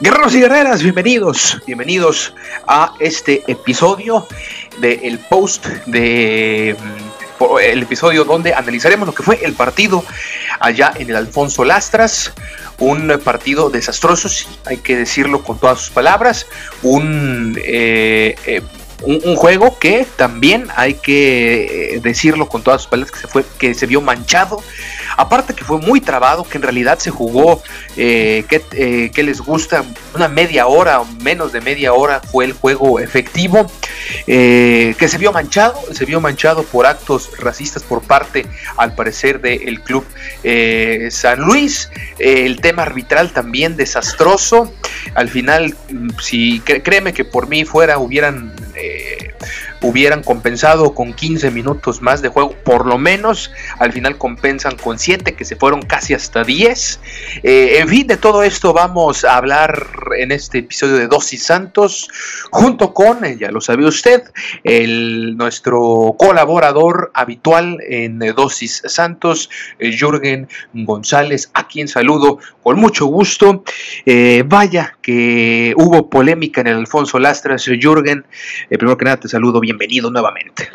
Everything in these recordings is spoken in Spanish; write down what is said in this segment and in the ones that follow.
Guerreros y guerreras, bienvenidos, bienvenidos a este episodio del post de mm, el episodio donde analizaremos lo que fue el partido allá en el Alfonso Lastras, un partido desastroso, hay que decirlo con todas sus palabras, un, eh, eh, un, juego que también hay que eh, decirlo con todas sus palabras que se fue que se vio manchado Aparte que fue muy trabado, que en realidad se jugó, eh, eh, que, les gusta, una media hora o menos de media hora fue el juego efectivo, eh, que se vio manchado, se vio manchado por actos racistas por parte, al parecer, del club San Luis. el tema arbitral también desastroso. Al final, mm, si créeme que por mí fuera, hubieran eh, hubieran compensado con 15 minutos más de juego, por lo menos al final compensan con 7 que se fueron casi hasta 10. Eh, en fin, de todo esto vamos a hablar en este episodio de Dosis Santos, junto con, eh, ya lo sabe usted, el, nuestro colaborador habitual en Dosis Santos, eh, Jürgen González, a quien saludo con mucho gusto. vaya que hubo polémica en el Alfonso Lastras, Jürgen. primero que nada te saludo bienvenido nuevamente.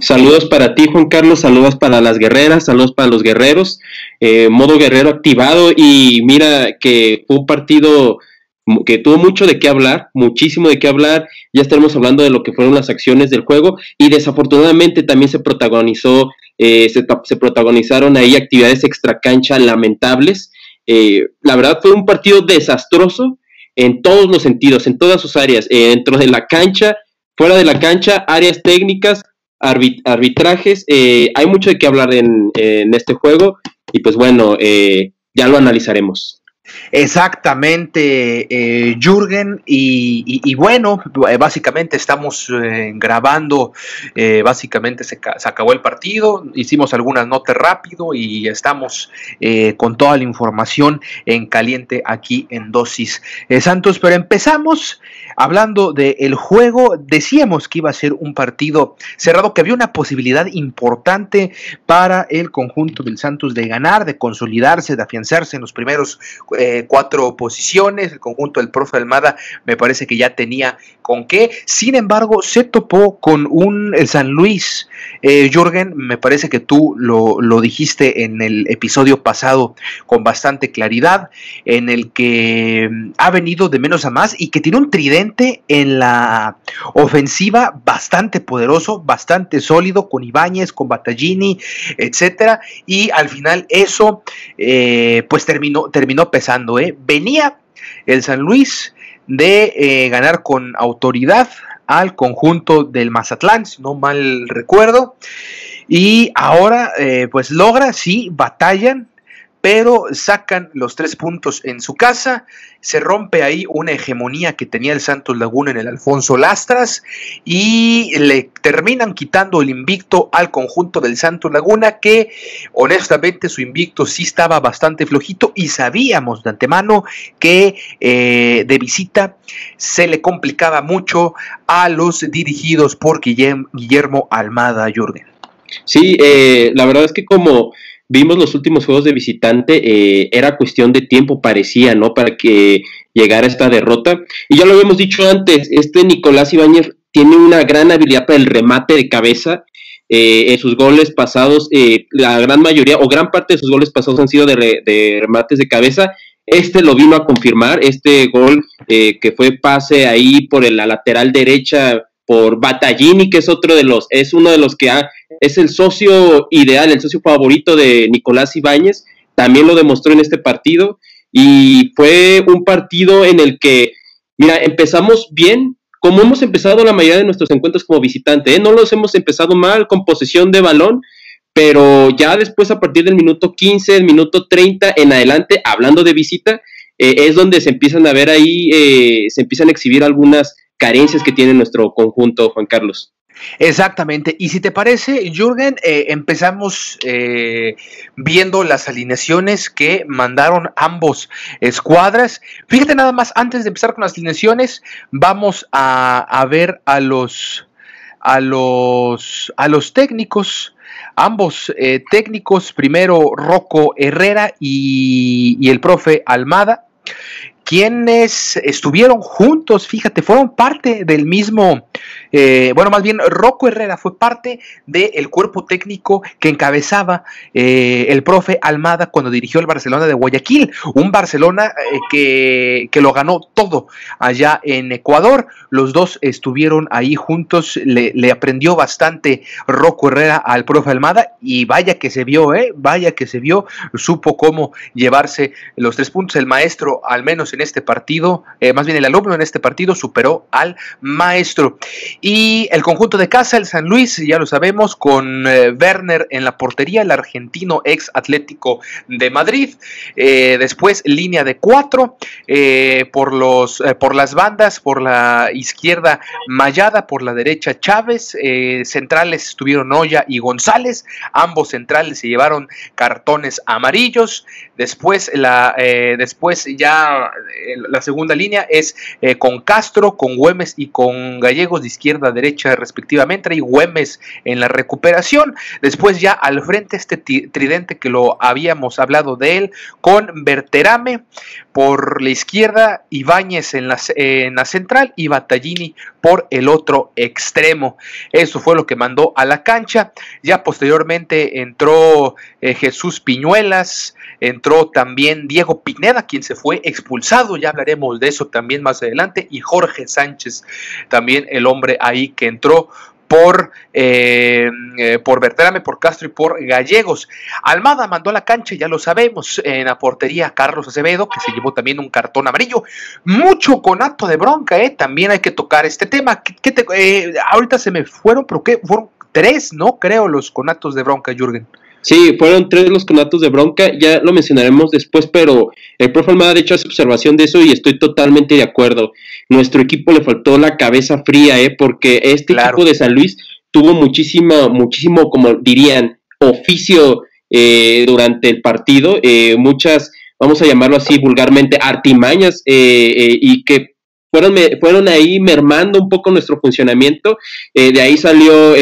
Saludos para ti, Juan Carlos, saludos para las guerreras, saludos para los guerreros, eh, modo guerrero activado y mira que fue un partido que tuvo mucho de qué hablar, muchísimo de qué hablar, ya estaremos hablando de lo que fueron las acciones del juego y desafortunadamente también se protagonizó, eh, se, protagonizaron ahí actividades extracancha lamentables, eh, la verdad fue un partido desastroso en todos los sentidos, en todas sus áreas, dentro de la cancha, Fuera de la cancha, áreas técnicas, arbitrajes, eh, hay mucho de qué hablar en, este juego y pues bueno, eh, ya lo analizaremos. Exactamente, eh, Jürgen, y, bueno, eh, básicamente estamos eh, grabando, básicamente se, acabó el partido, hicimos algunas notas rápido y estamos con toda la información en caliente aquí en Dosis Santos, pero empezamos hablando del juego, decíamos que iba a ser un partido cerrado, que había una posibilidad importante para el conjunto del Santos de ganar, de consolidarse, de afianzarse en los primeros eh, cuatro posiciones. El conjunto del profe Almada me parece que ya tenía con qué. Sin embargo, se topó con un el San Luis. Eh, Jürgen, me parece que tú lo, lo, dijiste en el episodio pasado con bastante claridad, en el que mm, ha venido de menos a más y que tiene un tridente en la ofensiva bastante poderoso, bastante sólido, con Ibáñez, con Battaglini, etcétera. Y al final eso, eh, pues terminó, terminó pesando ¿eh? Venía el San Luis de eh, ganar con autoridad al conjunto del Mazatlán, si no mal recuerdo. Y ahora, eh, pues logra, sí, batallan, pero sacan los tres puntos en su casa, se rompe ahí una hegemonía que tenía el Santos Laguna en el Alfonso Lastras y le terminan quitando el invicto al conjunto del Santos Laguna que honestamente su invicto sí estaba bastante flojito y sabíamos de antemano que eh, de visita se le complicaba mucho a los dirigidos por Guillermo Almada Jürgen. Sí, eh, la verdad es que como vimos los últimos juegos de visitante, eh, era cuestión de tiempo, parecía, ¿no? Para que llegara esta derrota. Y ya lo habíamos dicho antes, este Nicolás Ibáñez tiene una gran habilidad para el remate de cabeza. en sus goles pasados, la gran mayoría o gran parte de sus goles pasados han sido de, de remates de cabeza este lo vino a confirmar, este gol eh, que fue pase ahí por la lateral derecha por Battaglini, que es otro de los, es uno de los que ha, es el socio ideal, el socio favorito de Nicolás Ibáñez, también lo demostró en este partido y fue un partido en el que, mira, empezamos bien, como hemos empezado la mayoría de nuestros encuentros como visitante, ¿eh? no los hemos empezado mal con posesión de balón, pero ya después a partir del minuto 15, el minuto 30 en adelante, hablando de visita, eh, es donde se empiezan a ver ahí, eh, se empiezan a exhibir algunas carencias que tiene nuestro conjunto, Juan Carlos. Exactamente. Y si te parece, Jürgen, eh, empezamos viendo las alineaciones que mandaron ambos escuadras. Fíjate nada más, antes de empezar con las alineaciones, vamos a, ver a los, a los, a los técnicos Ambos eh, técnicos, primero Rocco Herrera y el profe Almada, quienes estuvieron juntos, fíjate, fueron parte del mismo, eh, bueno, más bien Rocco Herrera fue parte del cuerpo técnico que encabezaba eh, el profe Almada cuando dirigió el Barcelona de Guayaquil, un Barcelona eh, que, que, lo ganó todo allá en Ecuador. Los dos estuvieron ahí juntos, le, aprendió bastante Rocco Herrera al profe Almada y vaya que se vio, eh, vaya que se vio, supo cómo llevarse los tres puntos. El maestro, al menos en este partido, más bien el alumno en este partido superó al maestro. Y el conjunto de casa, el San Luis, ya lo sabemos, con eh, Werner en la portería, el argentino ex Atlético de Madrid. Eh, después línea de cuatro por, los, por las bandas, por la izquierda Mayada, por la derecha Chávez. centrales estuvieron Noya y González. Ambos centrales se llevaron cartones amarillos. Después, la, después ya la segunda línea es eh, con Castro, con Güemes y con Gallegos de izquierda derecha respectivamente, y Güemes en la recuperación. Después ya al frente este tridente que lo habíamos hablado de él, con Berterame por la izquierda, Ibáñez en la, en la central y Battaglini por el otro extremo. Eso fue lo que mandó a la cancha. Ya posteriormente entró eh, Jesús Piñuelas, entró también Diego Pineda, quien se fue expulsado, ya hablaremos de eso también más adelante, y Jorge Sánchez, también el hombre ahí que entró por, eh, eh, por Bertrame, por Castro y por Gallegos. Almada mandó a la cancha, ya lo sabemos, en la portería Carlos Acevedo, que se llevó también un cartón amarillo. Mucho conato de bronca, ¿eh? También hay que tocar este tema. ¿Qué, te, eh, ahorita se me fueron, pero ¿qué? Fueron tres, ¿no? Creo, los conatos de bronca, Jürgen. Sí, fueron tres los conatos de bronca, ya lo mencionaremos después, pero el profe Almada de hecho hace observación de eso y estoy totalmente de acuerdo. Nuestro equipo le faltó la cabeza fría, ¿eh? porque este equipo de San Luis tuvo muchísimo, muchísimo, como dirían, oficio eh, durante el partido, eh, muchas, vamos a llamarlo así vulgarmente, artimañas eh, y que fueron, fueron ahí mermando un poco nuestro funcionamiento. de ahí salió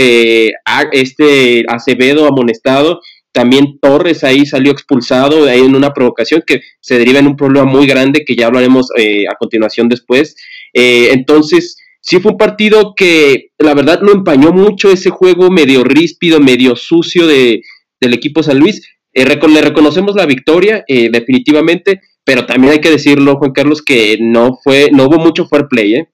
este Acevedo amonestado también Torres ahí salió expulsado ahí en una provocación que se deriva en un problema muy grande que ya hablaremos eh, a continuación después. Eh, entonces, sí fue un partido que la verdad no empañó mucho ese juego medio ríspido, medio sucio de, del equipo San Luis. Eh, le reconocemos la victoria, definitivamente, pero también hay que decirlo, Juan Carlos, que no fue, no hubo mucho fair play, ¿eh?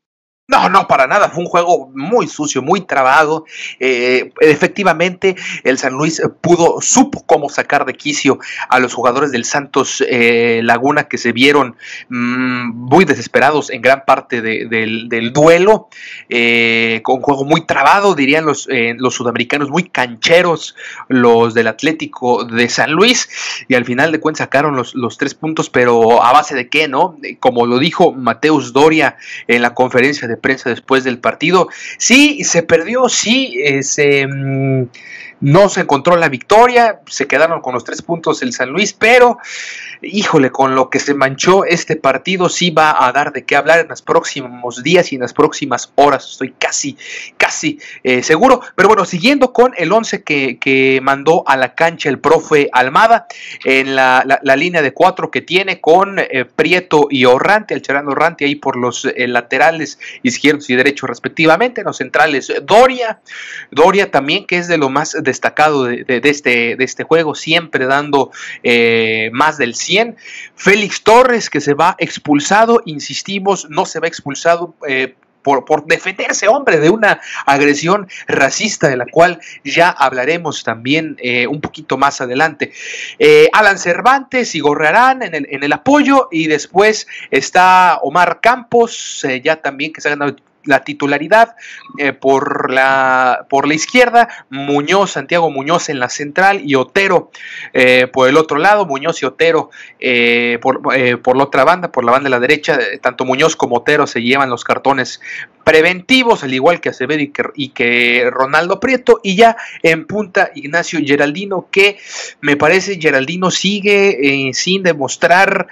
No, no, para nada. Fue un juego muy sucio, muy trabado. Eh, efectivamente, el San Luis pudo, supo cómo sacar de quicio a los jugadores del Santos eh, Laguna que se vieron mmm, muy desesperados en gran parte de, del, duelo. Eh, con un juego muy trabado, dirían los, los sudamericanos, muy cancheros, los del Atlético de San Luis. Y al final de cuentas sacaron los, los tres puntos, pero a base de qué, ¿no? Como lo dijo Mateus Doria en la conferencia de prensa después del partido. Sí, se perdió, sí, eh, se, mm, no se encontró la victoria, se quedaron con los tres puntos el San Luis, pero híjole, con lo que se manchó este partido sí va a dar de qué hablar en los próximos días y en las próximas horas, estoy casi, casi eh, seguro. Pero bueno, siguiendo con el 11 que, que, mandó a la cancha el profe Almada, en la, línea de cuatro que tiene con eh, Prieto y Orrante, el Cherano Orrante ahí por los eh, laterales izquierdos y derechos respectivamente, en los centrales Doria, Doria también que es de lo más destacado de, este, de este juego, siempre dando más del 100. Félix Torres, que se va expulsado, insistimos, no se va expulsado. Eh, por, por, defenderse, hombre, de una agresión racista de la cual ya hablaremos también eh, un poquito más adelante. Eh, Alan Cervantes y el, en el apoyo y después está Omar Campos, ya también que se ha ganado la titularidad eh, por, la, por la izquierda, Muñoz, Santiago Muñoz en la central y Otero eh, por el otro lado, Muñoz y Otero eh, por, por, la otra banda, por la banda de la derecha, tanto Muñoz como Otero se llevan los cartones preventivos, al igual que Acevedo y que, Ronaldo Prieto, y ya en punta Ignacio Geraldino, que me parece Geraldino sigue sin demostrar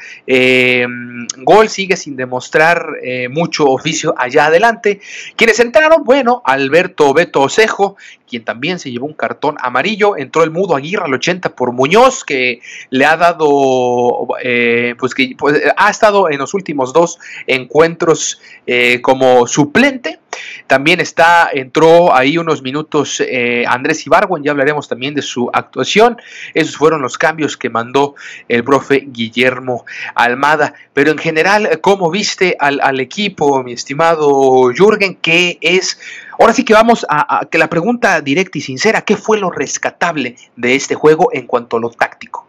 gol, sigue sin demostrar mucho oficio allá adelante quienes entraron, bueno, Alberto Beto Osejo, quien también se llevó un cartón amarillo, entró el Mudo Aguirre al 80 por Muñoz, que le ha dado, eh, pues que pues, ha estado en los últimos dos encuentros eh, como suplente. También está, entró ahí unos minutos eh, Andrés Ibargüen, ya hablaremos también de su actuación. Esos fueron los cambios que mandó el profe Guillermo Almada. Pero en general, ¿cómo viste al, al equipo, mi estimado Jürgen? ¿Qué es Ahora sí que vamos a, que la pregunta directa y sincera, ¿qué fue lo rescatable de este juego en cuanto a lo táctico?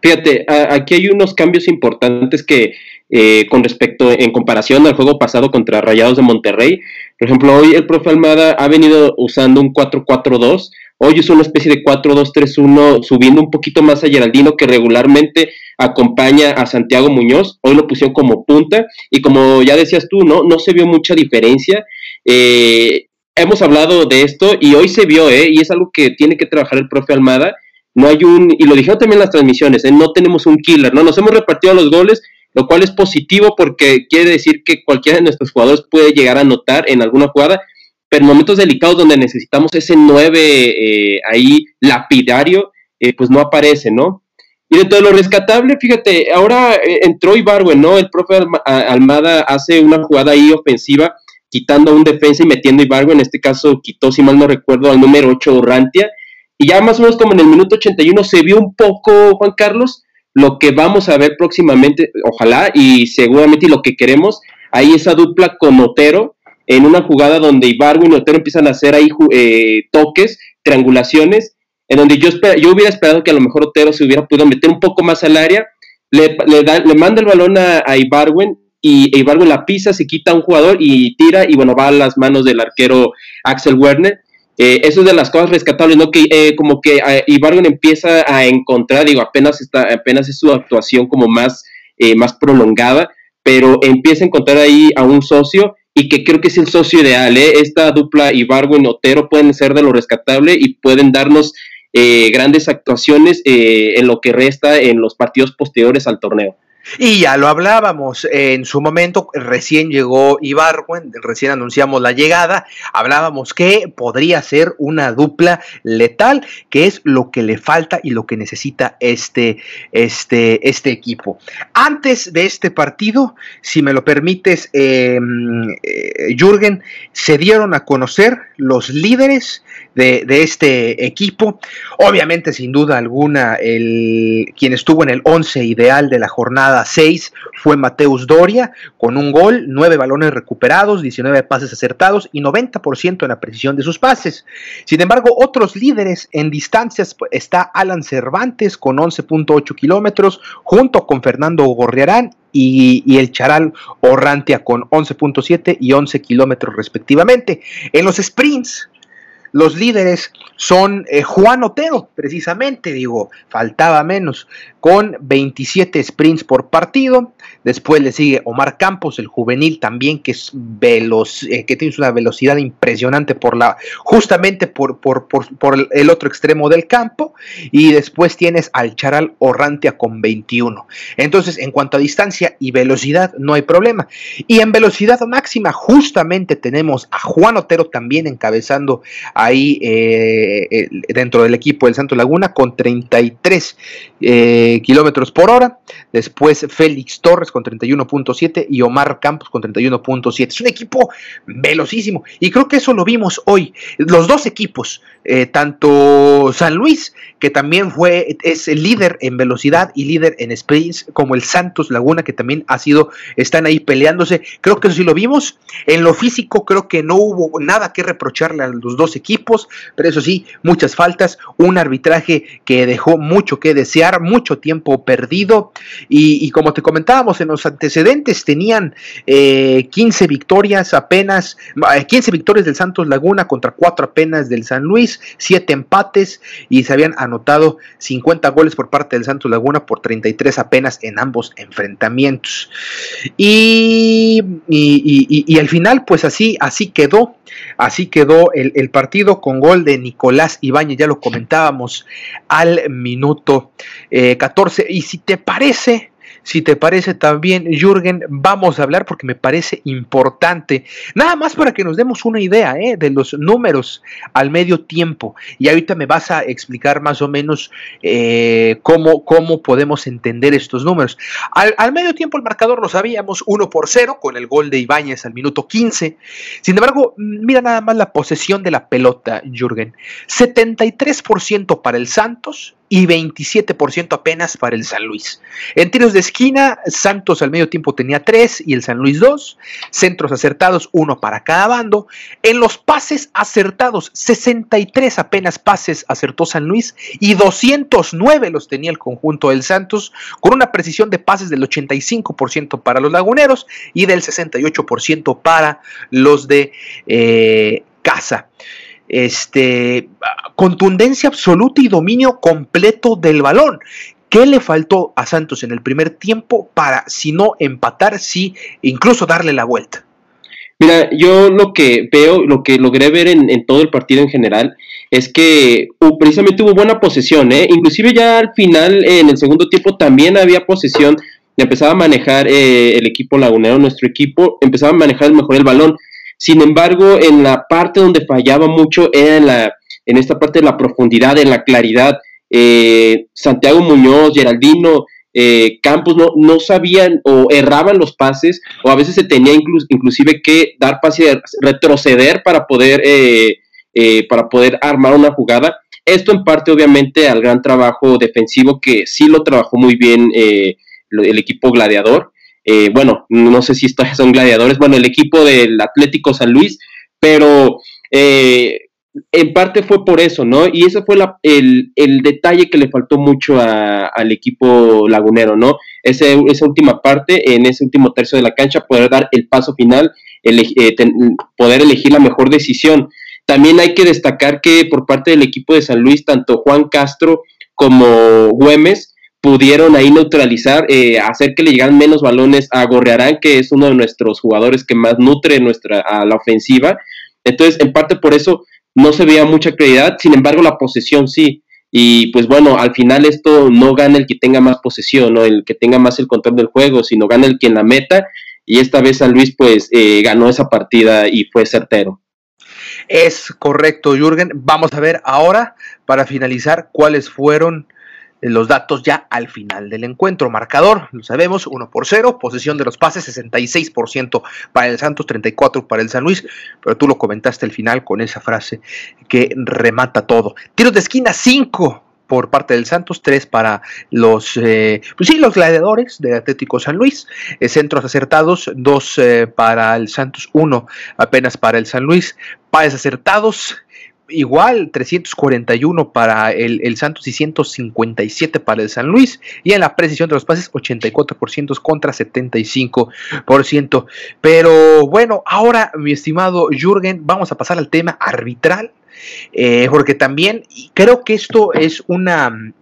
Fíjate, aquí hay unos cambios importantes que eh, con respecto, en comparación al juego pasado contra Rayados de Monterrey. Por ejemplo, hoy el profe Almada ha venido usando un 4-4-2, hoy es una especie de 4-2-3-1, subiendo un poquito más a Geraldino, que regularmente acompaña a Santiago Muñoz, hoy lo pusieron como punta, y como ya decías tú, ¿no? No se vio mucha diferencia. Eh, hemos hablado de esto y hoy se vio, ¿eh? Y es algo que tiene que trabajar el profe Almada. No hay un, y lo dijeron también las transmisiones, ¿eh? no tenemos un killer, ¿no? Nos hemos repartido los goles, lo cual es positivo porque quiere decir que cualquiera de nuestros jugadores puede llegar a anotar en alguna jugada, pero en momentos delicados donde necesitamos ese 9 eh, ahí lapidario, eh, pues no aparece, ¿no? Y dentro de lo rescatable, fíjate, ahora eh, entró Ibarwen, ¿no? El profe Almada hace una jugada ahí ofensiva quitando a un defensa y metiendo a en este caso quitó, si mal no recuerdo, al número 8 Rantia, y ya más o menos como en el minuto 81 se vio un poco, Juan Carlos, lo que vamos a ver próximamente, ojalá, y seguramente lo que queremos, ahí esa dupla con Otero, en una jugada donde Ibargo y Otero empiezan a hacer ahí eh, toques, triangulaciones, en donde yo, yo hubiera esperado que a lo mejor Otero se hubiera podido meter un poco más al área, le, le, manda el balón a, a Ibarwen y Ibargüen la pisa, se quita un jugador y tira y bueno, va a las manos del arquero Axel Werner. Eh, eso es de las cosas rescatables, ¿no? Que eh, como que eh, empieza a encontrar, digo, apenas está, apenas es su actuación como más, eh, más prolongada, pero empieza a encontrar ahí a un socio y que creo que es el socio ideal, ¿eh? Esta dupla Ibargüen-Otero pueden ser de lo rescatable y pueden darnos grandes actuaciones en lo que resta en los partidos posteriores al torneo. Y ya lo hablábamos en su momento, recién llegó Ibarwen, recién anunciamos la llegada, hablábamos que podría ser una dupla letal, que es lo que le falta y lo que necesita este, este, este equipo. Antes de este partido, si me lo permites, em, eh, Jürgen, se dieron a conocer los líderes de, de, este equipo. Obviamente, sin duda alguna, el, quien estuvo en el 11 ideal de la jornada 6 fue Mateus Doria, con un gol, 9 balones recuperados, 19 pases acertados y 90% en la precisión de sus pases. Sin embargo, otros líderes en distancias pues, está Alan Cervantes con 11.8 kilómetros, junto con Fernando Gorriarán y, y, el Charal Orrantia con 11.7 y 11 kilómetros respectivamente. En los sprints, los líderes son eh, Juan Otero, precisamente, digo, faltaba menos, con 27 sprints por partido. Después le sigue Omar Campos, el juvenil también, que es veloz, eh, que tiene una velocidad impresionante por la, justamente por, por, por, el otro extremo del campo. Y después tienes al Charal Orrantia con 21. Entonces, en cuanto a distancia y velocidad, no hay problema. Y en velocidad máxima, justamente tenemos a Juan Otero también encabezando ahí eh, dentro del equipo del Santo Laguna con 33 eh, kilómetros por hora. Después Félix Torres con 31.7 y Omar Campos con 31.7. Es un equipo velocísimo y creo que eso lo vimos hoy. Los dos equipos, eh, tanto San Luis, que también fue, es el líder en velocidad y líder en sprints, como el Santos Laguna, que también ha sido, están ahí peleándose. Creo que eso sí lo vimos. En lo físico creo que no hubo nada que reprocharle a los dos equipos, pero eso sí, muchas faltas, un arbitraje que dejó mucho que desear, mucho tiempo perdido y, como te comentábamos en los antecedentes tenían 15 eh, victorias apenas, 15 eh, victorias del Santos Laguna contra 4 apenas del San Luis, 7 empates y se habían anotado 50 goles por parte del Santos Laguna por 33 apenas en ambos enfrentamientos. Y, y, al final pues así, así quedó, así quedó el, el partido con gol de Nicolás Ibáñez, ya lo comentábamos, al minuto 14. Eh, y si te parece, si te parece también, Jürgen, vamos a hablar porque me parece importante. Nada más para que nos demos una idea ¿eh? de los números al medio tiempo. Y ahorita me vas a explicar más o menos eh, cómo, cómo podemos entender estos números. Al, medio tiempo el marcador lo sabíamos 1 por 0 con el gol de Ibáñez al minuto 15. Sin embargo, mira nada más la posesión de la pelota, Jürgen. 73% para el Santos, y 27% apenas para el San Luis. En tiros de esquina, Santos al medio tiempo tenía 3 y el San Luis 2. Centros acertados, uno para cada bando. En los pases acertados, 63 apenas pases acertó San Luis y 209 los tenía el conjunto del Santos, con una precisión de pases del 85% para los laguneros y del 68% para los de eh, casa este, contundencia absoluta y dominio completo del balón. ¿Qué le faltó a Santos en el primer tiempo para, si no empatar, sí, incluso darle la vuelta? Mira, yo lo que veo, lo que logré ver en, todo el partido en general, es que uh, precisamente hubo buena posesión, ¿eh? inclusive ya al final, en el segundo tiempo, también había posesión, empezaba a manejar eh, el equipo lagunero, nuestro equipo, empezaba a manejar mejor el balón. Sin embargo, en la parte donde fallaba mucho era en, la, en esta parte de la profundidad, en la claridad. Eh, Santiago Muñoz, Geraldino, eh, Campos no, no, sabían o erraban los pases o a veces se tenía inclusive que dar pase, retroceder para poder, eh, para poder armar una jugada. Esto en parte obviamente al gran trabajo defensivo que sí lo trabajó muy bien el equipo gladiador. Eh, bueno, no sé si estos son gladiadores, bueno, el equipo del Atlético San Luis, pero eh, en parte fue por eso, ¿no? Y ese fue el, detalle que le faltó mucho al equipo lagunero, ¿no? esa última parte, en ese último tercio de la cancha, poder dar el paso final, eh, poder elegir la mejor decisión. También hay que destacar que por parte del equipo de San Luis, tanto Juan Castro como Güemes, pudieron ahí neutralizar, eh, hacer que le llegaran menos balones a Gorrearán, que es uno de nuestros jugadores que más nutre nuestra, a la ofensiva. Entonces, en parte por eso no se veía mucha claridad, sin embargo, la posesión sí. Y pues bueno, al final esto no gana el que tenga más posesión, no el que tenga más el control del juego, sino gana el quien la meta. Y esta vez San Luis pues eh, ganó esa partida y fue certero. Es correcto, Jürgen. Vamos a ver ahora, para finalizar, cuáles fueron los datos ya al final del encuentro. Marcador, lo sabemos, 1 por 0, posesión de los pases, 66% para el Santos, 34% para el San Luis, pero tú lo comentaste al final con esa frase que remata todo. Tiros de esquina, 5 por parte del Santos, 3 para los, eh, pues sí, los gladiadores de Atlético San Luis, eh, centros acertados, 2 eh, para el Santos, 1 apenas para el San Luis, pases acertados, igual 341 para el, el, Santos y 157 para el San Luis. Y en la precisión de los pases, 84% contra 75%. Pero bueno, ahora, mi estimado Jürgen, vamos a pasar al tema arbitral. eh, porque también creo que esto es una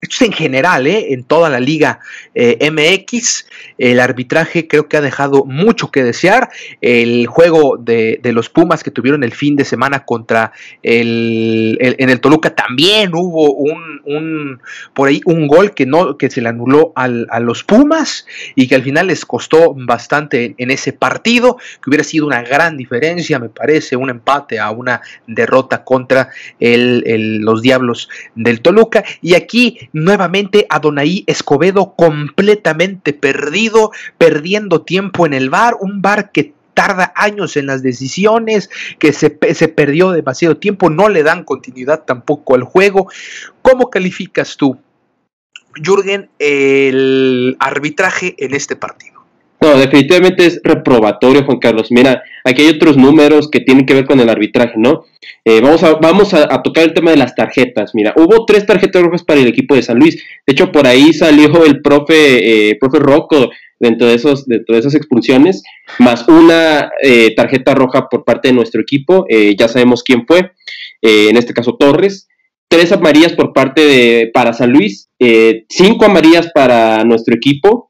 esto es en general, ¿eh? en toda la liga eh, MX. El arbitraje creo que ha dejado mucho que desear. El juego de, los Pumas que tuvieron el fin de semana contra el, en el Toluca también hubo un, por ahí un gol que no que se le anuló a los Pumas y que al final les costó bastante en ese partido, que hubiera sido una gran diferencia, me parece, un empate a una derrota contra los Diablos del Toluca. Y aquí nuevamente Adonai Escobedo completamente perdido, perdiendo tiempo en el bar, un bar que tarda años en las decisiones, que se, se, perdió demasiado tiempo, no le dan continuidad tampoco al juego. ¿Cómo calificas tú, Jürgen, el arbitraje en este partido? No, definitivamente es reprobatorio, Juan Carlos. Mira, aquí hay otros números que tienen que ver con el arbitraje, ¿no? Eh, vamos a, vamos a, tocar el tema de las tarjetas. Mira, hubo tres tarjetas rojas para el equipo de San Luis. De hecho, por ahí salió el profe, eh, profe Rocco dentro de, esos, dentro de esas expulsiones, más una eh, tarjeta roja por parte de nuestro equipo. ya sabemos quién fue, en este caso Torres. Tres amarillas por parte de para San Luis, cinco amarillas para nuestro equipo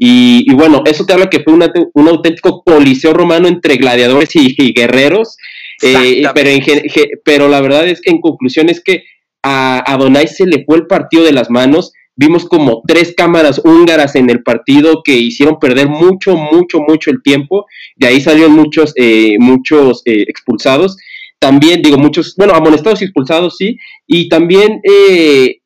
y, bueno, eso te habla que fue un auténtico coliseo romano entre gladiadores y, guerreros. Eh, pero, pero la verdad es que en conclusión es que a, a se le fue el partido de las manos. Vimos como tres cámaras húngaras en el partido que hicieron perder mucho, mucho, mucho el tiempo. De ahí salieron muchos, eh, muchos eh, expulsados. También, digo, muchos, bueno, amonestados y expulsados, sí. Y también,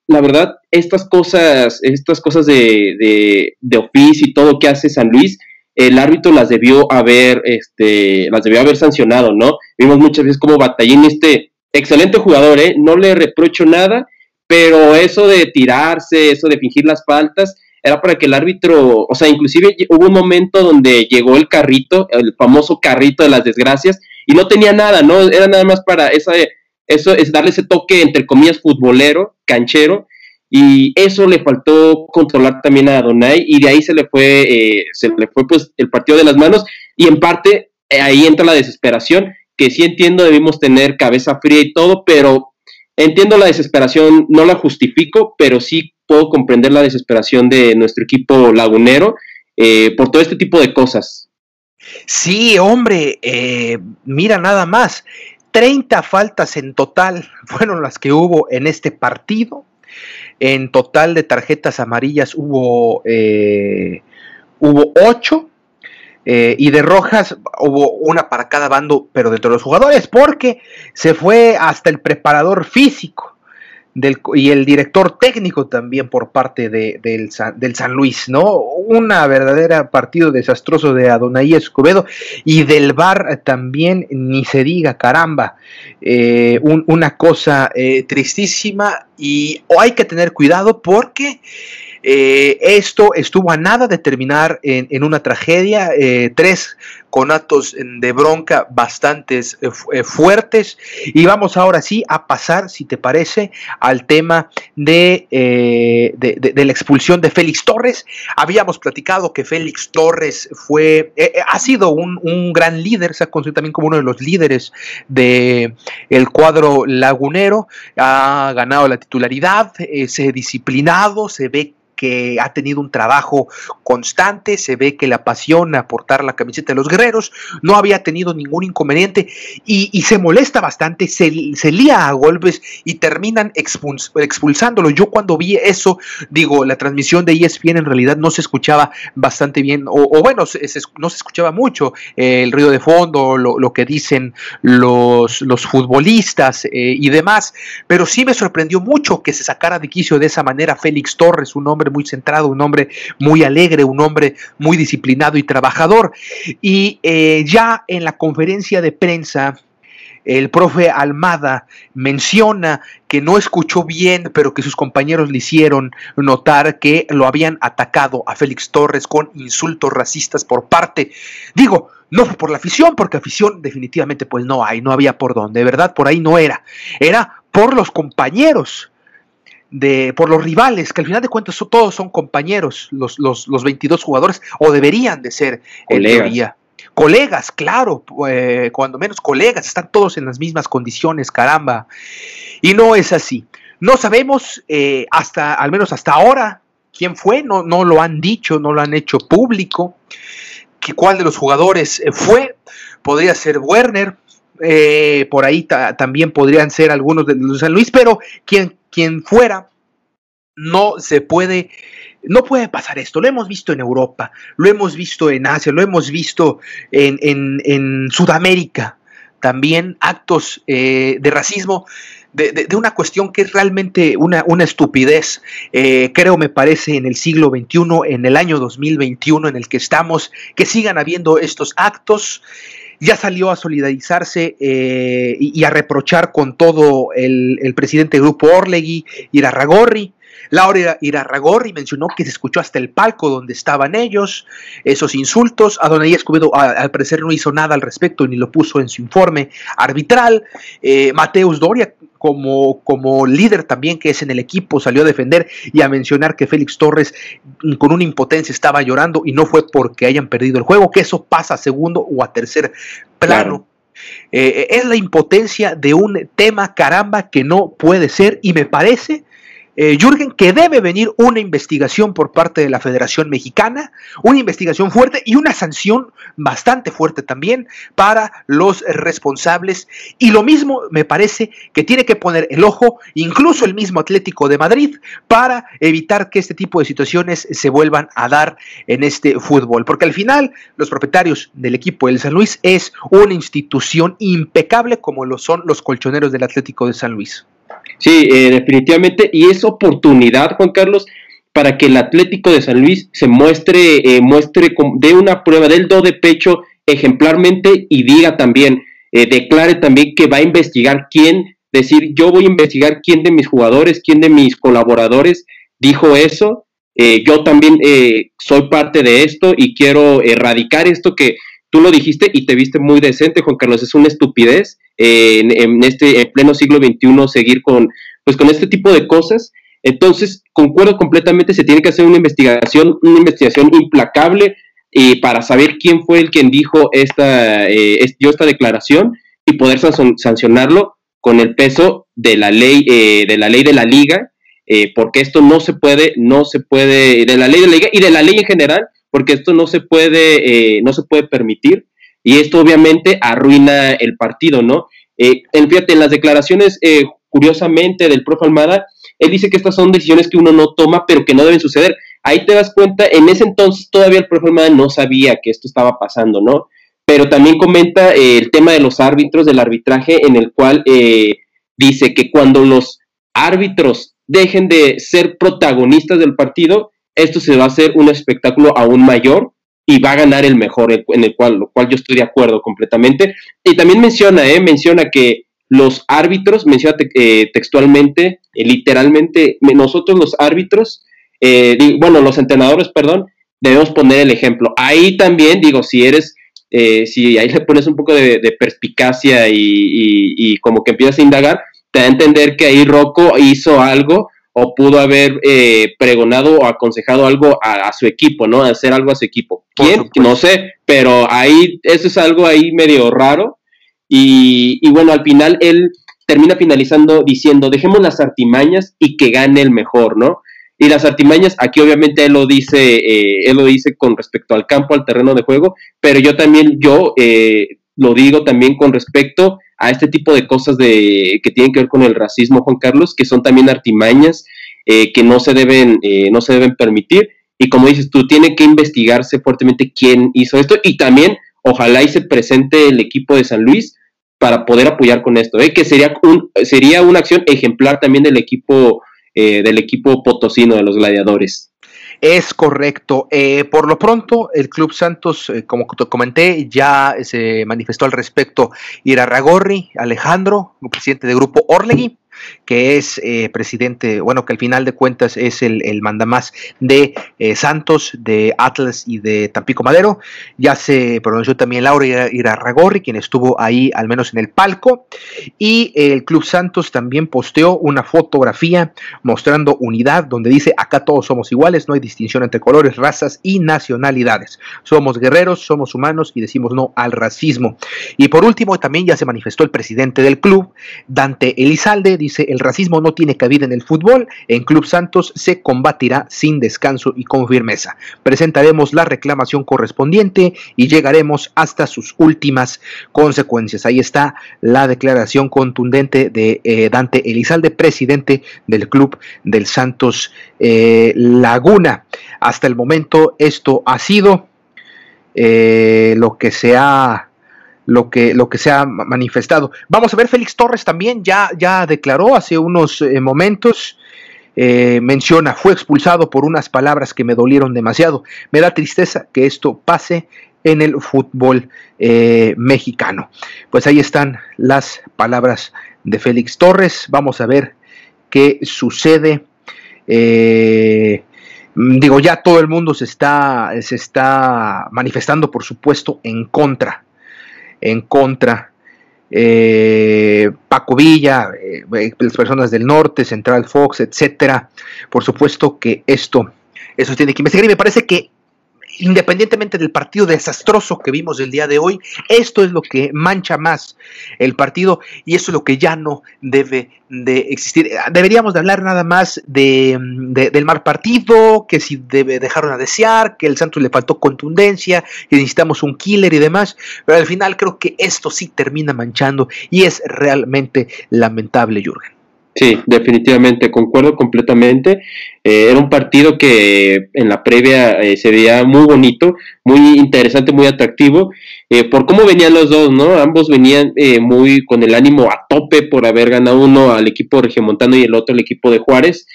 la verdad, estas cosas, estas cosas de, de, de oficio y todo que hace San Luis, el árbitro las debió haber, este, las debió haber sancionado, ¿no? Vimos muchas veces como Batallín, este excelente jugador, ¿eh? No le reprocho nada, pero eso de tirarse, eso de fingir las faltas, era para que el árbitro, o sea, inclusive hubo un momento donde llegó el carrito, el famoso carrito de las desgracias, y no tenía nada, ¿no? Era nada más para esa, eso es darle ese toque, entre comillas, futbolero, canchero, y eso le faltó controlar también a Donay y de ahí se le fue, eh, se le fue pues el partido de las manos y en parte eh, ahí entra la desesperación, que sí entiendo debimos tener cabeza fría y todo, pero entiendo la desesperación, no la justifico, pero sí puedo comprender la desesperación de nuestro equipo lagunero eh, por todo este tipo de cosas. Sí, hombre, mira nada más, 30 faltas en total fueron las que hubo en este partido en total de tarjetas amarillas hubo, eh, hubo ocho. Eh, y de rojas hubo una para cada bando, pero dentro de los jugadores, porque se fue hasta el preparador físico y el director técnico también por parte de, del, San Luis, ¿no? Una verdadera partido desastroso de Adonai Escobedo y del Bar también, ni se diga, caramba, eh, una cosa eh, tristísima y hay que tener cuidado porque eh, esto estuvo a nada de terminar en, una tragedia, tres conatos de bronca bastantes eh, fuertes. Y vamos ahora sí a pasar, si te parece, al tema de, de, la expulsión de Félix Torres. Habíamos platicado que Félix Torres fue, ha sido un, un, gran líder, se ha conocido también como uno de los líderes del el cuadro lagunero, ha ganado la titularidad, se ha disciplinado, se ve que ha tenido un trabajo constante, se ve que le apasiona portar la camiseta de los guerreros, no había tenido ningún inconveniente y, se molesta bastante, se, lía a golpes y terminan expulsándolo. Yo cuando vi eso, digo, la transmisión de ESPN en realidad no se escuchaba bastante bien, o, bueno, no se escuchaba mucho eh, el ruido de fondo, lo, que dicen los, los futbolistas eh, y demás, pero sí me sorprendió mucho que se sacara de quicio de esa manera Félix Torres, un hombre muy centrado, un hombre muy alegre, un hombre muy disciplinado y trabajador. Y eh, ya en la conferencia de prensa, el profe Almada menciona que no escuchó bien, pero que sus compañeros le hicieron notar que lo habían atacado a Félix Torres con insultos racistas por parte, digo, no fue por la afición, porque afición definitivamente pues no hay, no había por dónde, de verdad, por ahí no era, era por los compañeros de, por los rivales, que al final de cuentas todos son compañeros, los, los, los 22 jugadores, o deberían de ser en teoría colegas, claro, eh, cuando menos colegas, están todos en las mismas condiciones, caramba. Y no es así. No sabemos eh, hasta, al menos hasta ahora, quién fue, no, no lo han dicho, no lo han hecho público, que cuál de los jugadores eh, fue, podría ser Werner, por ahí también podrían ser algunos de San Luis, pero quien, quien fuera, no se puede no puede pasar esto. Lo hemos visto en Europa, lo hemos visto en Asia, lo hemos visto en, Sudamérica. También actos eh, de racismo, de, una cuestión que es realmente una, una estupidez. Eh, creo, me parece, en el siglo XXI, en el año 2021 en el que estamos, que sigan habiendo estos actos. Ya salió a solidarizarse eh, y, a reprochar con todo el, el presidente del grupo Orlegui, Irarragorri. Laura Irarragorri mencionó que se escuchó hasta el palco donde estaban ellos, esos insultos. Adonai Escobedo al parecer no hizo nada al respecto ni lo puso en su informe arbitral. Eh, Mateus Doria, como, como, líder también que es en el equipo, salió a defender y a mencionar que Félix Torres con una impotencia estaba llorando y no fue porque hayan perdido el juego, que eso pasa a segundo o a tercer plano. Eh, es la impotencia de un tema caramba que no puede ser y me parece eh, Jürgen, que debe venir una investigación por parte de la Federación Mexicana, una investigación fuerte y una sanción bastante fuerte también para los responsables. Y lo mismo me parece que tiene que poner el ojo incluso el mismo Atlético de Madrid para evitar que este tipo de situaciones se vuelvan a dar en este fútbol. Porque al final los propietarios del equipo del San Luis es una institución impecable como lo son los colchoneros del Atlético de San Luis. Sí, eh, definitivamente. Y es oportunidad, Juan Carlos, para que el Atlético de San Luis se muestre, eh, muestre, de una prueba del do de pecho ejemplarmente y diga también, eh, declare también que va a investigar quién, decir, yo voy a investigar quién de mis jugadores, quién de mis colaboradores dijo eso. yo también soy parte de esto y quiero erradicar esto que tú lo dijiste y te viste muy decente, Juan Carlos, es una estupidez en, este en pleno siglo XXI seguir con, pues, con este tipo de cosas. Entonces, concuerdo completamente, se tiene que hacer una investigación, una investigación implacable y para saber quién fue el quien dijo esta, eh, dio esta declaración y poder sancionarlo con el peso de la ley, eh, de la ley de la liga, eh, porque esto no se puede, no se puede, de la ley de la liga y de la ley en general, porque esto no se puede, no se puede permitir y esto obviamente arruina el partido, ¿no? Eh, en, las declaraciones, eh, curiosamente, del profe Almada, él dice que estas son decisiones que uno no toma, pero que no deben suceder. Ahí te das cuenta, en ese entonces todavía el profe Almada no sabía que esto estaba pasando, ¿no? Pero también comenta eh, el tema de los árbitros, del arbitraje, en el cual dice que cuando los árbitros dejen de ser protagonistas del partido, esto se va a hacer un espectáculo aún mayor y va a ganar el mejor, en el cual, lo cual yo estoy de acuerdo completamente. Y también menciona, eh, menciona que los árbitros, menciona eh, textualmente, eh, literalmente, nosotros los árbitros, eh, bueno, los entrenadores, perdón, debemos poner el ejemplo. Ahí también, digo, si eres, si ahí le pones un poco de, perspicacia y, y, como que empiezas a indagar, te da a entender que ahí Rocco hizo algo o pudo haber eh, pregonado o aconsejado algo a, su equipo, ¿no? Hacer algo a su equipo. ¿Quién? No sé, pero ahí eso es algo ahí medio raro. Y, y, bueno, al final él termina finalizando diciendo, dejemos las artimañas y que gane el mejor, ¿no? Y las artimañas, aquí obviamente él lo dice, eh, él lo dice con respecto al campo, al terreno de juego, pero yo también, yo eh, lo digo también con respecto a este tipo de cosas de, que tienen que ver con el racismo, Juan Carlos, que son también artimañas eh, que no se, deben, eh, no se deben permitir. Y como dices tú, tiene que investigarse fuertemente quién hizo esto y también ojalá y se presente el equipo de San Luis para poder apoyar con esto, ¿eh? que sería, un, sería una acción ejemplar también del equipo, del equipo potosino de los gladiadores. Es correcto. Eh, por lo pronto, el Club Santos, eh, como te comenté, ya se manifestó al respecto Irarragorri, Alejandro, presidente del grupo Orlegui. Que es eh, presidente, bueno, que al final de cuentas es el, el mandamás de eh, Santos, de Atlas y de Tampico Madero. Ya se pronunció también Laura Irarragorri, quien estuvo ahí al menos en el palco. Y el Club Santos también posteó una fotografía mostrando unidad, donde dice, acá todos somos iguales, no hay distinción entre colores, razas y nacionalidades. Somos guerreros, somos humanos y decimos no al racismo. Y por último, también ya se manifestó el presidente del club, Dante Elizalde, dice, el racismo no tiene cabida en el fútbol, en Club Santos se combatirá sin descanso y con firmeza. Presentaremos la reclamación correspondiente y llegaremos hasta sus últimas consecuencias. Ahí está la declaración contundente de eh, Dante Elizalde, presidente del Club del Santos eh, Laguna. Hasta el momento esto ha sido eh, lo que se ha lo que, lo que se ha manifestado. Vamos a ver, Félix Torres también ya, ya declaró hace unos eh, momentos. Eh, menciona, fue expulsado por unas palabras que me dolieron demasiado. Me da tristeza que esto pase en el fútbol mexicano. Pues ahí están las palabras de Félix Torres. Vamos a ver qué sucede. digo, ya todo el mundo se está, se está manifestando, por supuesto, en contra en contra. Eh, Paco Villa, eh, las personas del norte, Central Fox, etcétera. Por supuesto que esto, eso tiene que investigar y me parece que independientemente del partido desastroso que vimos el día de hoy, esto es lo que mancha más el partido y eso es lo que ya no debe de existir. Deberíamos de hablar nada más de, del mal partido, que si debe, dejaron a desear, que el Santos le faltó contundencia, que necesitamos un killer y demás, pero al final creo que esto sí termina manchando y es realmente lamentable, Jürgen. Sí, definitivamente, concuerdo completamente. Eh, era un partido que en la previa eh, se veía muy bonito, muy interesante, muy atractivo, eh, por cómo venían los dos, ¿no? Ambos venían muy con el ánimo a tope por haber ganado uno al equipo regiomontano y el otro al equipo de Juárez.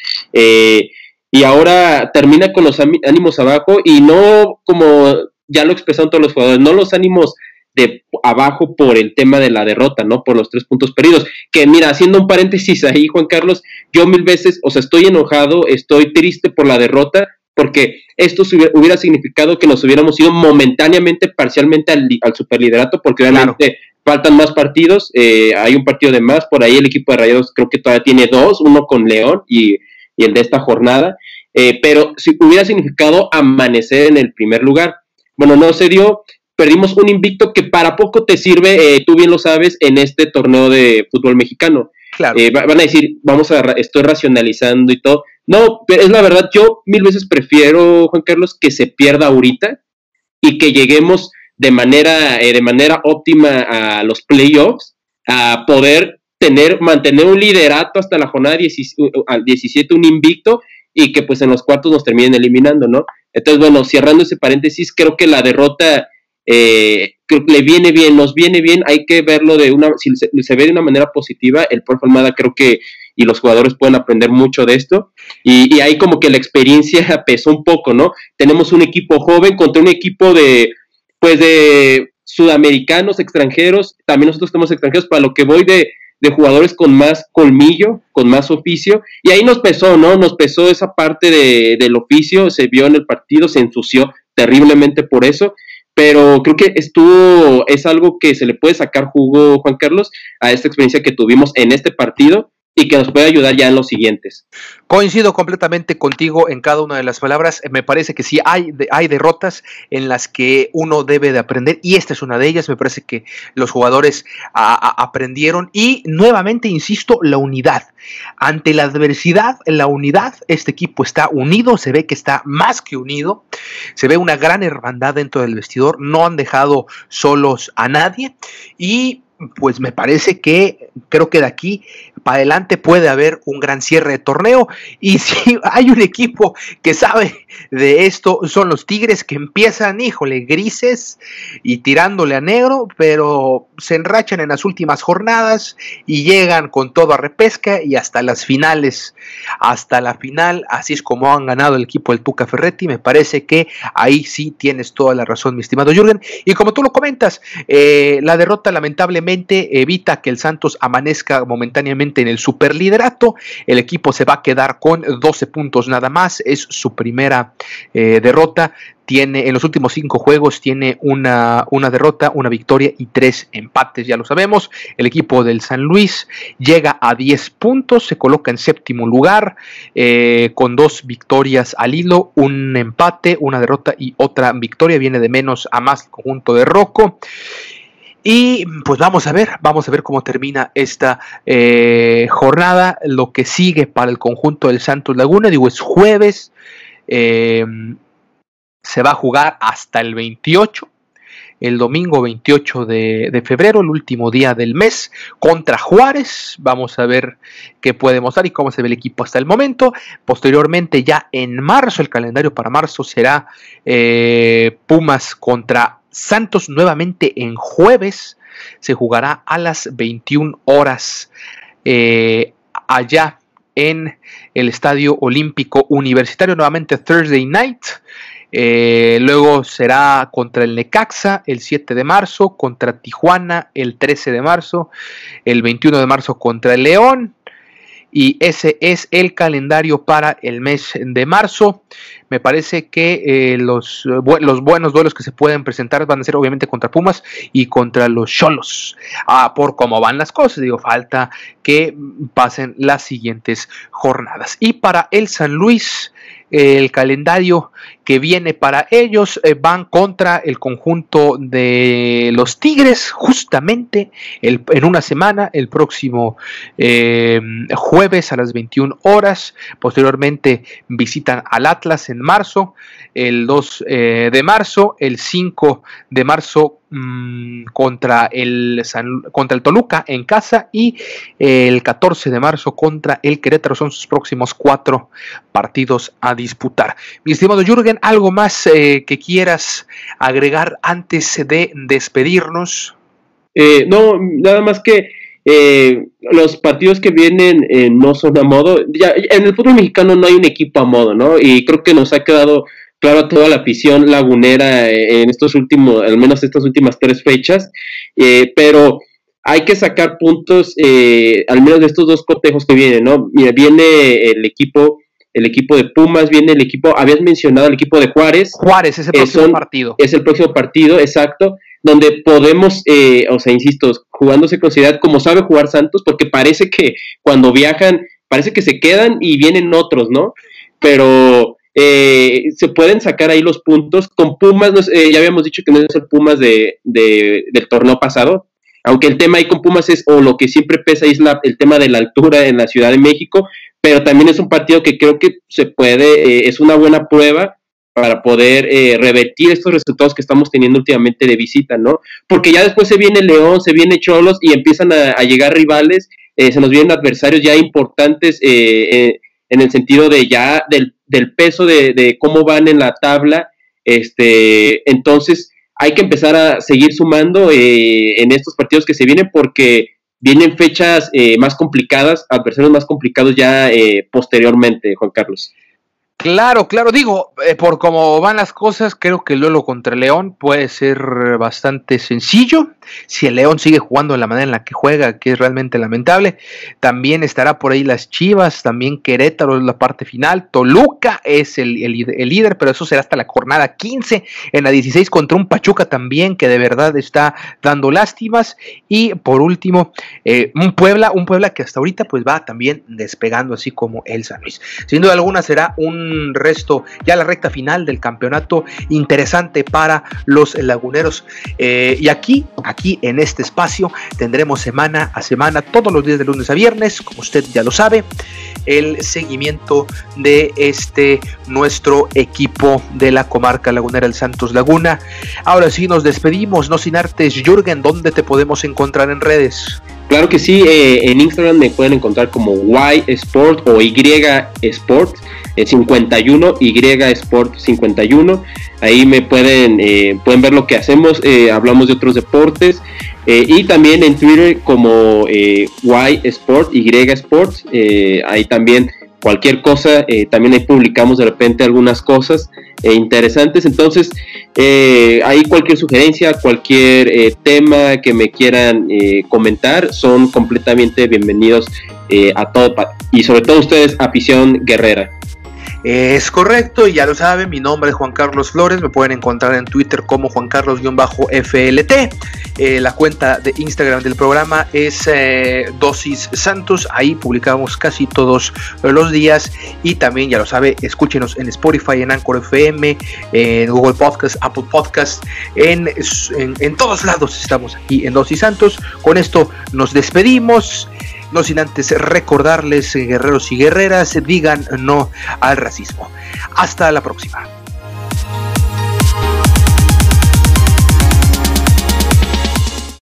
y ahora termina con los ánimos abajo y no como ya lo expresaron todos los jugadores, no los ánimos de abajo por el tema de la derrota, ¿no? Por los tres puntos perdidos. Que mira, haciendo un paréntesis ahí, Juan Carlos, yo mil veces, o sea, estoy enojado, estoy triste por la derrota, porque esto hubiera significado que nos hubiéramos ido momentáneamente, parcialmente al, superliderato, porque obviamente faltan más partidos, eh, hay un partido de más, por ahí el equipo de Rayados creo que todavía tiene dos, uno con León y, el de esta jornada, eh, pero si hubiera significado amanecer en el primer lugar. Bueno, no se dio, perdimos un invicto que para poco te sirve, eh, tú bien lo sabes, en este torneo de fútbol mexicano. Claro. Eh, van a decir, vamos a, estoy racionalizando y todo. No, pero es la verdad, yo mil veces prefiero, Juan Carlos, que se pierda ahorita y que lleguemos de manera, eh, de manera óptima a los playoffs, a poder tener, mantener un liderato hasta la jornada 17, un invicto, y que pues en los cuartos nos terminen eliminando, ¿no? Entonces, bueno, cerrando ese paréntesis, creo que la derrota eh, le viene bien, nos viene bien, hay que verlo de una, si se, ve de una manera positiva, el profe Almada creo que y los jugadores pueden aprender mucho de esto y, ahí como que la experiencia pesó un poco, ¿no? Tenemos un equipo joven contra un equipo de, pues de sudamericanos, extranjeros, también nosotros tenemos extranjeros, para lo que voy de, de jugadores con más colmillo, con más oficio, y ahí nos pesó, ¿no? Nos pesó esa parte de, del oficio, se vio en el partido, se ensució terriblemente por eso, pero creo que estuvo, es algo que se le puede sacar jugo, Juan Carlos, a esta experiencia que tuvimos en este partido y que nos puede ayudar ya en los siguientes. Coincido completamente contigo en cada una de las palabras. Me parece que sí hay, hay derrotas en las que uno debe de aprender y esta es una de ellas. Me parece que los jugadores aprendieron y nuevamente, insisto, la unidad. Ante la adversidad, la unidad, este equipo está unido, se ve que está más que unido, se ve una gran hermandad dentro del vestidor, no han dejado solos a nadie y pues me parece que creo que de aquí adelante puede haber un gran cierre de torneo. Y si hay un equipo que sabe de esto, son los Tigres que empiezan, híjole, grises y tirándole a negro, pero se enrachan en las últimas jornadas y llegan con todo a repesca y hasta las finales, hasta la final, así es como han ganado el equipo del Tuca Ferretti. Me parece que ahí sí tienes toda la razón, mi estimado Jürgen. Y como tú lo comentas, eh, la derrota lamentablemente evita que el Santos amanezca momentáneamente en el superliderato. El equipo se va a quedar con 12 puntos nada más. Es su primera eh, derrota tiene en los últimos cinco juegos tiene una, una, derrota, una victoria y tres empates, ya lo sabemos. El equipo del San Luis llega a 10 puntos, se coloca en séptimo lugar eh, con dos victorias al hilo, un empate, una derrota y otra victoria. Viene de menos a más el conjunto de Rocco. Y pues vamos a ver, vamos a ver cómo termina esta eh, jornada. Lo que sigue para el conjunto del Santos Laguna, digo, es jueves. Eh, se va a jugar hasta el 28, el domingo 28 de, febrero, el último día del mes, contra Juárez. Vamos a ver qué puede mostrar y cómo se ve el equipo hasta el momento. Posteriormente, ya en marzo, el calendario para marzo será eh, Pumas contra Santos nuevamente en jueves. Se jugará a las 21 horas eh, allá en el Estadio Olímpico Universitario, nuevamente Thursday Night. Eh, luego será contra el Necaxa el 7 de marzo, contra Tijuana el 13 de marzo, el 21 de marzo contra el León. Y ese es el calendario para el mes de marzo. Me parece que eh, los, los, buenos duelos que se pueden presentar van a ser obviamente contra Pumas y contra los Cholos. Ah, por cómo van las cosas, digo, falta que pasen las siguientes jornadas. Y para el San Luis, el calendario que viene para ellos eh, van contra el conjunto de los Tigres justamente en una semana, el próximo eh, jueves a las 21 horas. Posteriormente visitan al Atlas en marzo, el 2 eh, de marzo, el 5 de marzo Mm, contra, el contra el Toluca en casa y el 14 de marzo contra el Querétaro. Son sus próximos cuatro partidos a disputar. Mi estimado Jürgen, ¿algo más eh, que quieras agregar antes de despedirnos? Eh, no, nada más que eh, los partidos que vienen no son a modo. Ya, en el fútbol mexicano no hay un equipo a modo, ¿no? Y creo que nos ha quedado claro toda la afición lagunera en estos últimos, al menos estas últimas tres fechas, pero hay que sacar puntos, al menos de estos dos cotejos que vienen, ¿no? Mira, viene el equipo, el equipo de Pumas, viene el equipo, habías mencionado el equipo de Juárez. Juárez es el próximo partido. Es el próximo partido, exacto, donde podemos, o sea, insisto, jugándose con seriedad, como sabe jugar Santos, porque parece que cuando viajan, parece que se quedan y vienen otros, ¿no? Pero eh, se pueden sacar ahí los puntos. Con Pumas, eh, ya habíamos dicho que no es el Pumas de, del torneo pasado, aunque el tema ahí con Pumas es, o lo que siempre pesa es el tema de la altura en la Ciudad de México, pero también es un partido que creo que se puede, eh, es una buena prueba para poder revertir estos resultados que estamos teniendo últimamente de visita, ¿no? Porque ya después se viene León, se viene Cholos y empiezan a, llegar rivales, se nos vienen adversarios ya importantes en el sentido de ya del del peso de, cómo van en la tabla. Este, entonces hay que empezar a seguir sumando eh, en estos partidos que se vienen porque vienen fechas eh, más complicadas, adversarios más complicados ya eh, posteriormente, Juan Carlos. Claro, claro, digo, eh, por cómo van las cosas, creo que el Lolo contra León puede ser bastante sencillo. Si el León sigue jugando de la manera en la que juega, que es realmente lamentable, también estará por ahí las Chivas, también Querétaro es la parte final, Toluca es el, líder, pero eso será hasta la jornada 15, en la 16 contra un Pachuca también, que de verdad está dando lástimas. Y por último, eh, un Puebla, un Puebla que hasta ahorita pues va también despegando, así como el San Luis. Sin duda alguna será un resto, ya la recta final del campeonato interesante para los laguneros. Eh, y aquí, aquí en este espacio, tendremos semana a semana, todos los días de lunes a viernes, como usted ya lo sabe, el seguimiento de este nuestro equipo de la comarca lagunera el Santos Laguna. Ahora sí nos despedimos, no sin artes. Jürgen, ¿dónde te podemos encontrar en redes? Claro que sí, eh, en Instagram me pueden encontrar como Y Sport o Y Sport. 51 Y Sport 51. Ahí me pueden, eh, pueden ver lo que hacemos, eh, hablamos de otros deportes. Eh, y también en Twitter como Y Sport, Y Sports. ahí también cualquier cosa, también ahí publicamos de repente algunas cosas interesantes. Entonces, ahí cualquier sugerencia, cualquier tema que me quieran comentar, son completamente bienvenidos a todo y sobre todo ustedes, afición guerrera. Es correcto, y ya lo saben, mi nombre es Juan Carlos Flores, me pueden encontrar en Twitter como Juan Carlos-FLT. Eh, la cuenta de Instagram del programa es eh, Dosis Santos, ahí publicamos casi todos los días y también, ya lo sabe, escúchenos en Spotify, en Anchor FM, en Google Podcast, Apple Podcast, en, en todos lados estamos aquí en Dosis Santos. Con esto nos despedimos. No sin antes recordarles, guerreros y guerreras, digan no al racismo. Hasta la próxima.